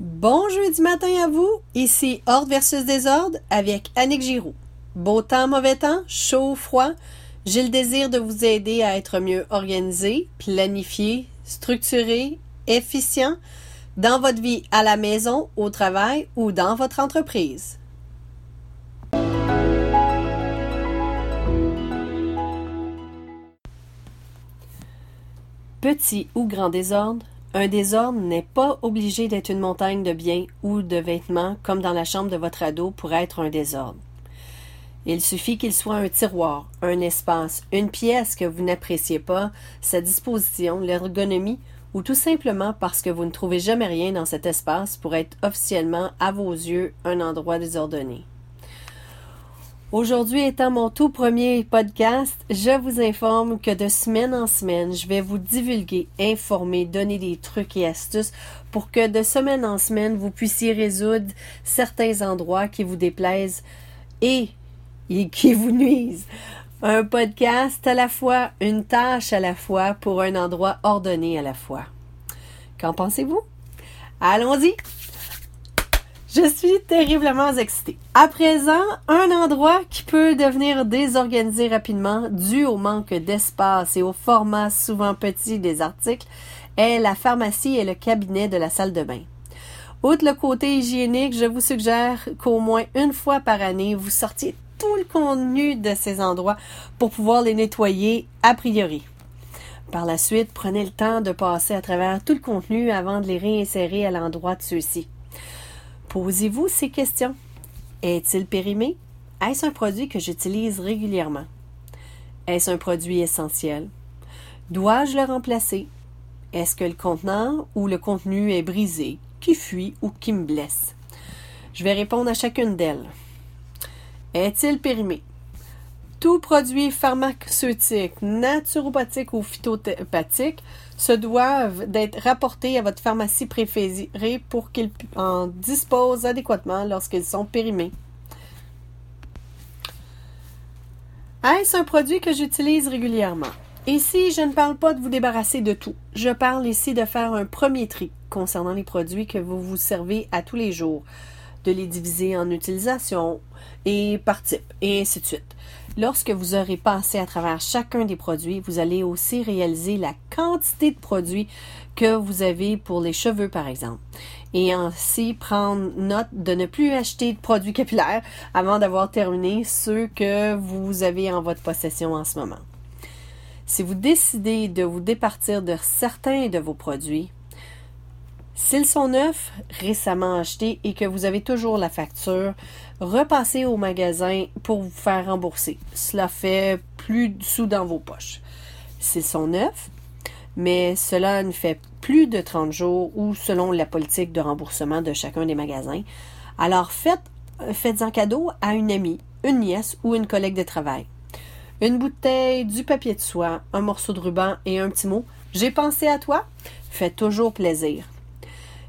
Bon jeudi matin à vous, ici Ordre versus Désordre avec Annick Giroux. Beau temps, mauvais temps, chaud, froid, j'ai le désir de vous aider à être mieux organisé, planifié, structuré, efficient dans votre vie à la maison, au travail ou dans votre entreprise. Petit ou grand désordre, un désordre n'est pas obligé d'être une montagne de biens ou de vêtements comme dans la chambre de votre ado pour être un désordre. Il suffit qu'il soit un tiroir, un espace, une pièce que vous n'appréciez pas, sa disposition, l'ergonomie, ou tout simplement parce que vous ne trouvez jamais rien dans cet espace pour être officiellement, à vos yeux, un endroit désordonné. Aujourd'hui étant mon tout premier podcast, je vous informe que de semaine en semaine, je vais vous divulguer, informer, donner des trucs et astuces pour que de semaine en semaine, vous puissiez résoudre certains endroits qui vous déplaisent et, qui vous nuisent. Un podcast à la fois, une tâche à la fois pour un endroit ordonné à la fois. Qu'en pensez-vous? Allons-y! Je suis terriblement excitée. À présent, un endroit qui peut devenir désorganisé rapidement dû au manque d'espace et au format souvent petit des articles est la pharmacie et le cabinet de la salle de bain. Outre le côté hygiénique, je vous suggère qu'au moins une fois par année, vous sortiez tout le contenu de ces endroits pour pouvoir les nettoyer a priori. Par la suite, prenez le temps de passer à travers tout le contenu avant de les réinsérer à l'endroit de ceux-ci. Posez-vous ces questions. Est-il périmé? Est-ce un produit que j'utilise régulièrement? Est-ce un produit essentiel? Dois-je le remplacer? Est-ce que le contenant ou le contenu est brisé, qui fuit ou qui me blesse? Je vais répondre à chacune d'elles. Est-il périmé? Tout produit pharmaceutique, naturopathique ou phytopathique se doivent d'être rapportés à votre pharmacie préférée pour qu'ils en disposent adéquatement lorsqu'ils sont périmés. Est-ce un produit que j'utilise régulièrement? Ici, je ne parle pas de vous débarrasser de tout. Je parle ici de faire un premier tri concernant les produits que vous vous servez à tous les jours, de les diviser en utilisation et par type, et ainsi de suite. Lorsque vous aurez passé à travers chacun des produits, vous allez aussi réaliser la quantité de produits que vous avez pour les cheveux, par exemple. Et ainsi prendre note de ne plus acheter de produits capillaires avant d'avoir terminé ceux que vous avez en votre possession en ce moment. Si vous décidez de vous départir de certains de vos produits, S'ils sont neufs, récemment achetés et que vous avez toujours la facture, repassez au magasin pour vous faire rembourser. Cela fait plus de sous dans vos poches. S'ils sont neufs, mais cela ne fait plus de 30 jours ou selon la politique de remboursement de chacun des magasins, alors faites, faites-en cadeau à une amie, une nièce ou une collègue de travail. Une bouteille, du papier de soie, un morceau de ruban et un petit mot. J'ai pensé à toi. Fait toujours plaisir.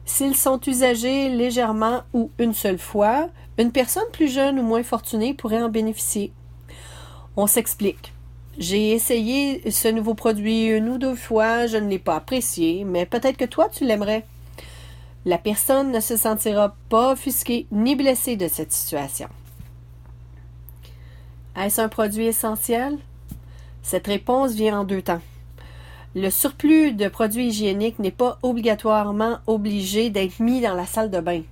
S'ils sont usagés légèrement ou une seule fois, une personne plus jeune ou moins fortunée pourrait en bénéficier. On s'explique. J'ai essayé ce nouveau produit une ou deux fois, je ne l'ai pas apprécié, mais peut-être que toi tu l'aimerais. La personne ne se sentira pas offusquée ni blessée de cette situation. Est-ce un produit essentiel? Cette réponse vient en deux temps. Le surplus de produits hygiéniques n'est pas obligatoirement obligé d'être mis dans la salle de bain.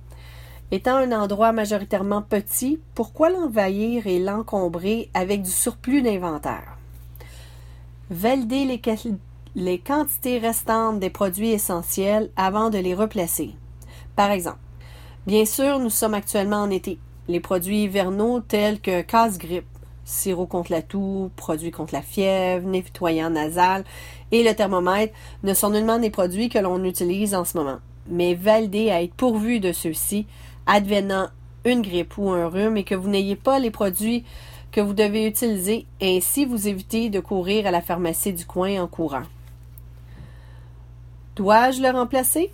Étant un endroit majoritairement petit, pourquoi l'envahir et l'encombrer avec du surplus d'inventaire? Validez les, les, quantités restantes des produits essentiels avant de les replacer. Par exemple, bien sûr, nous sommes actuellement en été. Les produits hivernaux tels que casse-grippe, sirop contre la toux, produits contre la fièvre, nettoyant nasal et le thermomètre ne sont nullement des produits que l'on utilise en ce moment, mais validés à être pourvus de ceux-ci, advenant une grippe ou un rhume et que vous n'ayez pas les produits que vous devez utiliser, ainsi vous évitez de courir à la pharmacie du coin en courant. Dois-je le remplacer?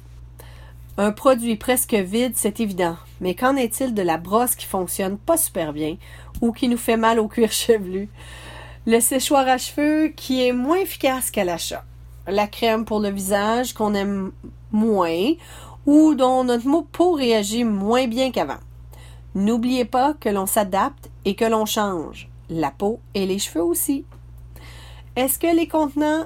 Un produit presque vide, c'est évident, mais qu'en est-il de la brosse qui fonctionne pas super bien ou qui nous fait mal au cuir chevelu? Le séchoir à cheveux qui est moins efficace qu'à l'achat. La crème pour le visage qu'on aime moins ou dont notre peau réagit moins bien qu'avant. N'oubliez pas que l'on s'adapte et que l'on change, la peau et les cheveux aussi. Est-ce que les contenants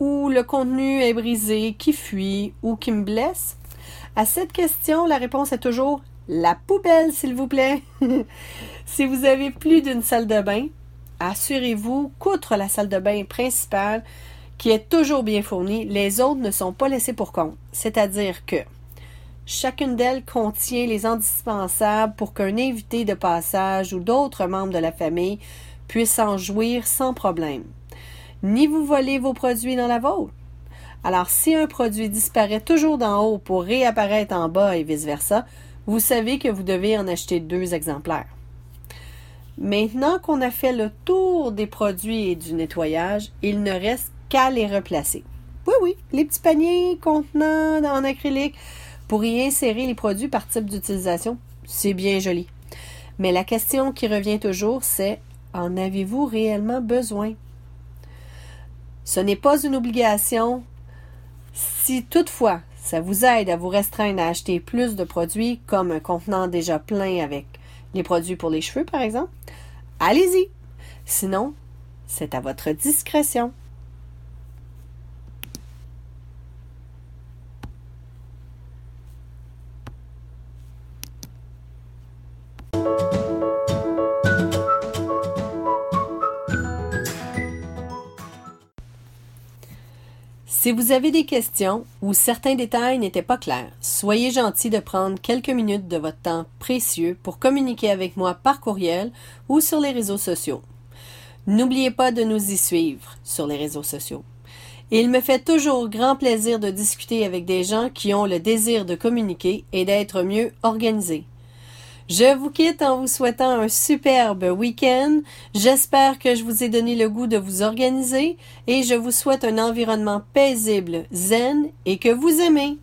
ou le contenu est brisé, qui fuit ou qui me blesse? À cette question, la réponse est toujours la poubelle, s'il vous plaît. si vous avez plus d'une salle de bain, assurez-vous qu'outre la salle de bain principale, qui est toujours bien fournie, les autres ne sont pas laissés pour compte. C'est-à-dire que chacune d'elles contient les indispensables pour qu'un invité de passage ou d'autres membres de la famille puissent en jouir sans problème. Ni vous volez vos produits dans la vôtre. Alors, si un produit disparaît toujours d'en haut pour réapparaître en bas et vice-versa, vous savez que vous devez en acheter deux exemplaires. Maintenant qu'on a fait le tour des produits et du nettoyage, il ne reste qu'à les replacer. Oui, oui, les petits paniers contenant en acrylique pour y insérer les produits par type d'utilisation, c'est bien joli. Mais la question qui revient toujours, c'est en avez-vous réellement besoin? Ce n'est pas une obligation. Si toutefois ça vous aide à vous restreindre à acheter plus de produits, comme un contenant déjà plein avec les produits pour les cheveux, par exemple? Allez-y. Sinon, c'est à votre discrétion. Si vous avez des questions ou certains détails n'étaient pas clairs, soyez gentil de prendre quelques minutes de votre temps précieux pour communiquer avec moi par courriel ou sur les réseaux sociaux. N'oubliez pas de nous y suivre sur les réseaux sociaux. Il me fait toujours grand plaisir de discuter avec des gens qui ont le désir de communiquer et d'être mieux organisés. Je vous quitte en vous souhaitant un superbe week-end. J'espère que je vous ai donné le goût de vous organiser et je vous souhaite un environnement paisible, zen et que vous aimez.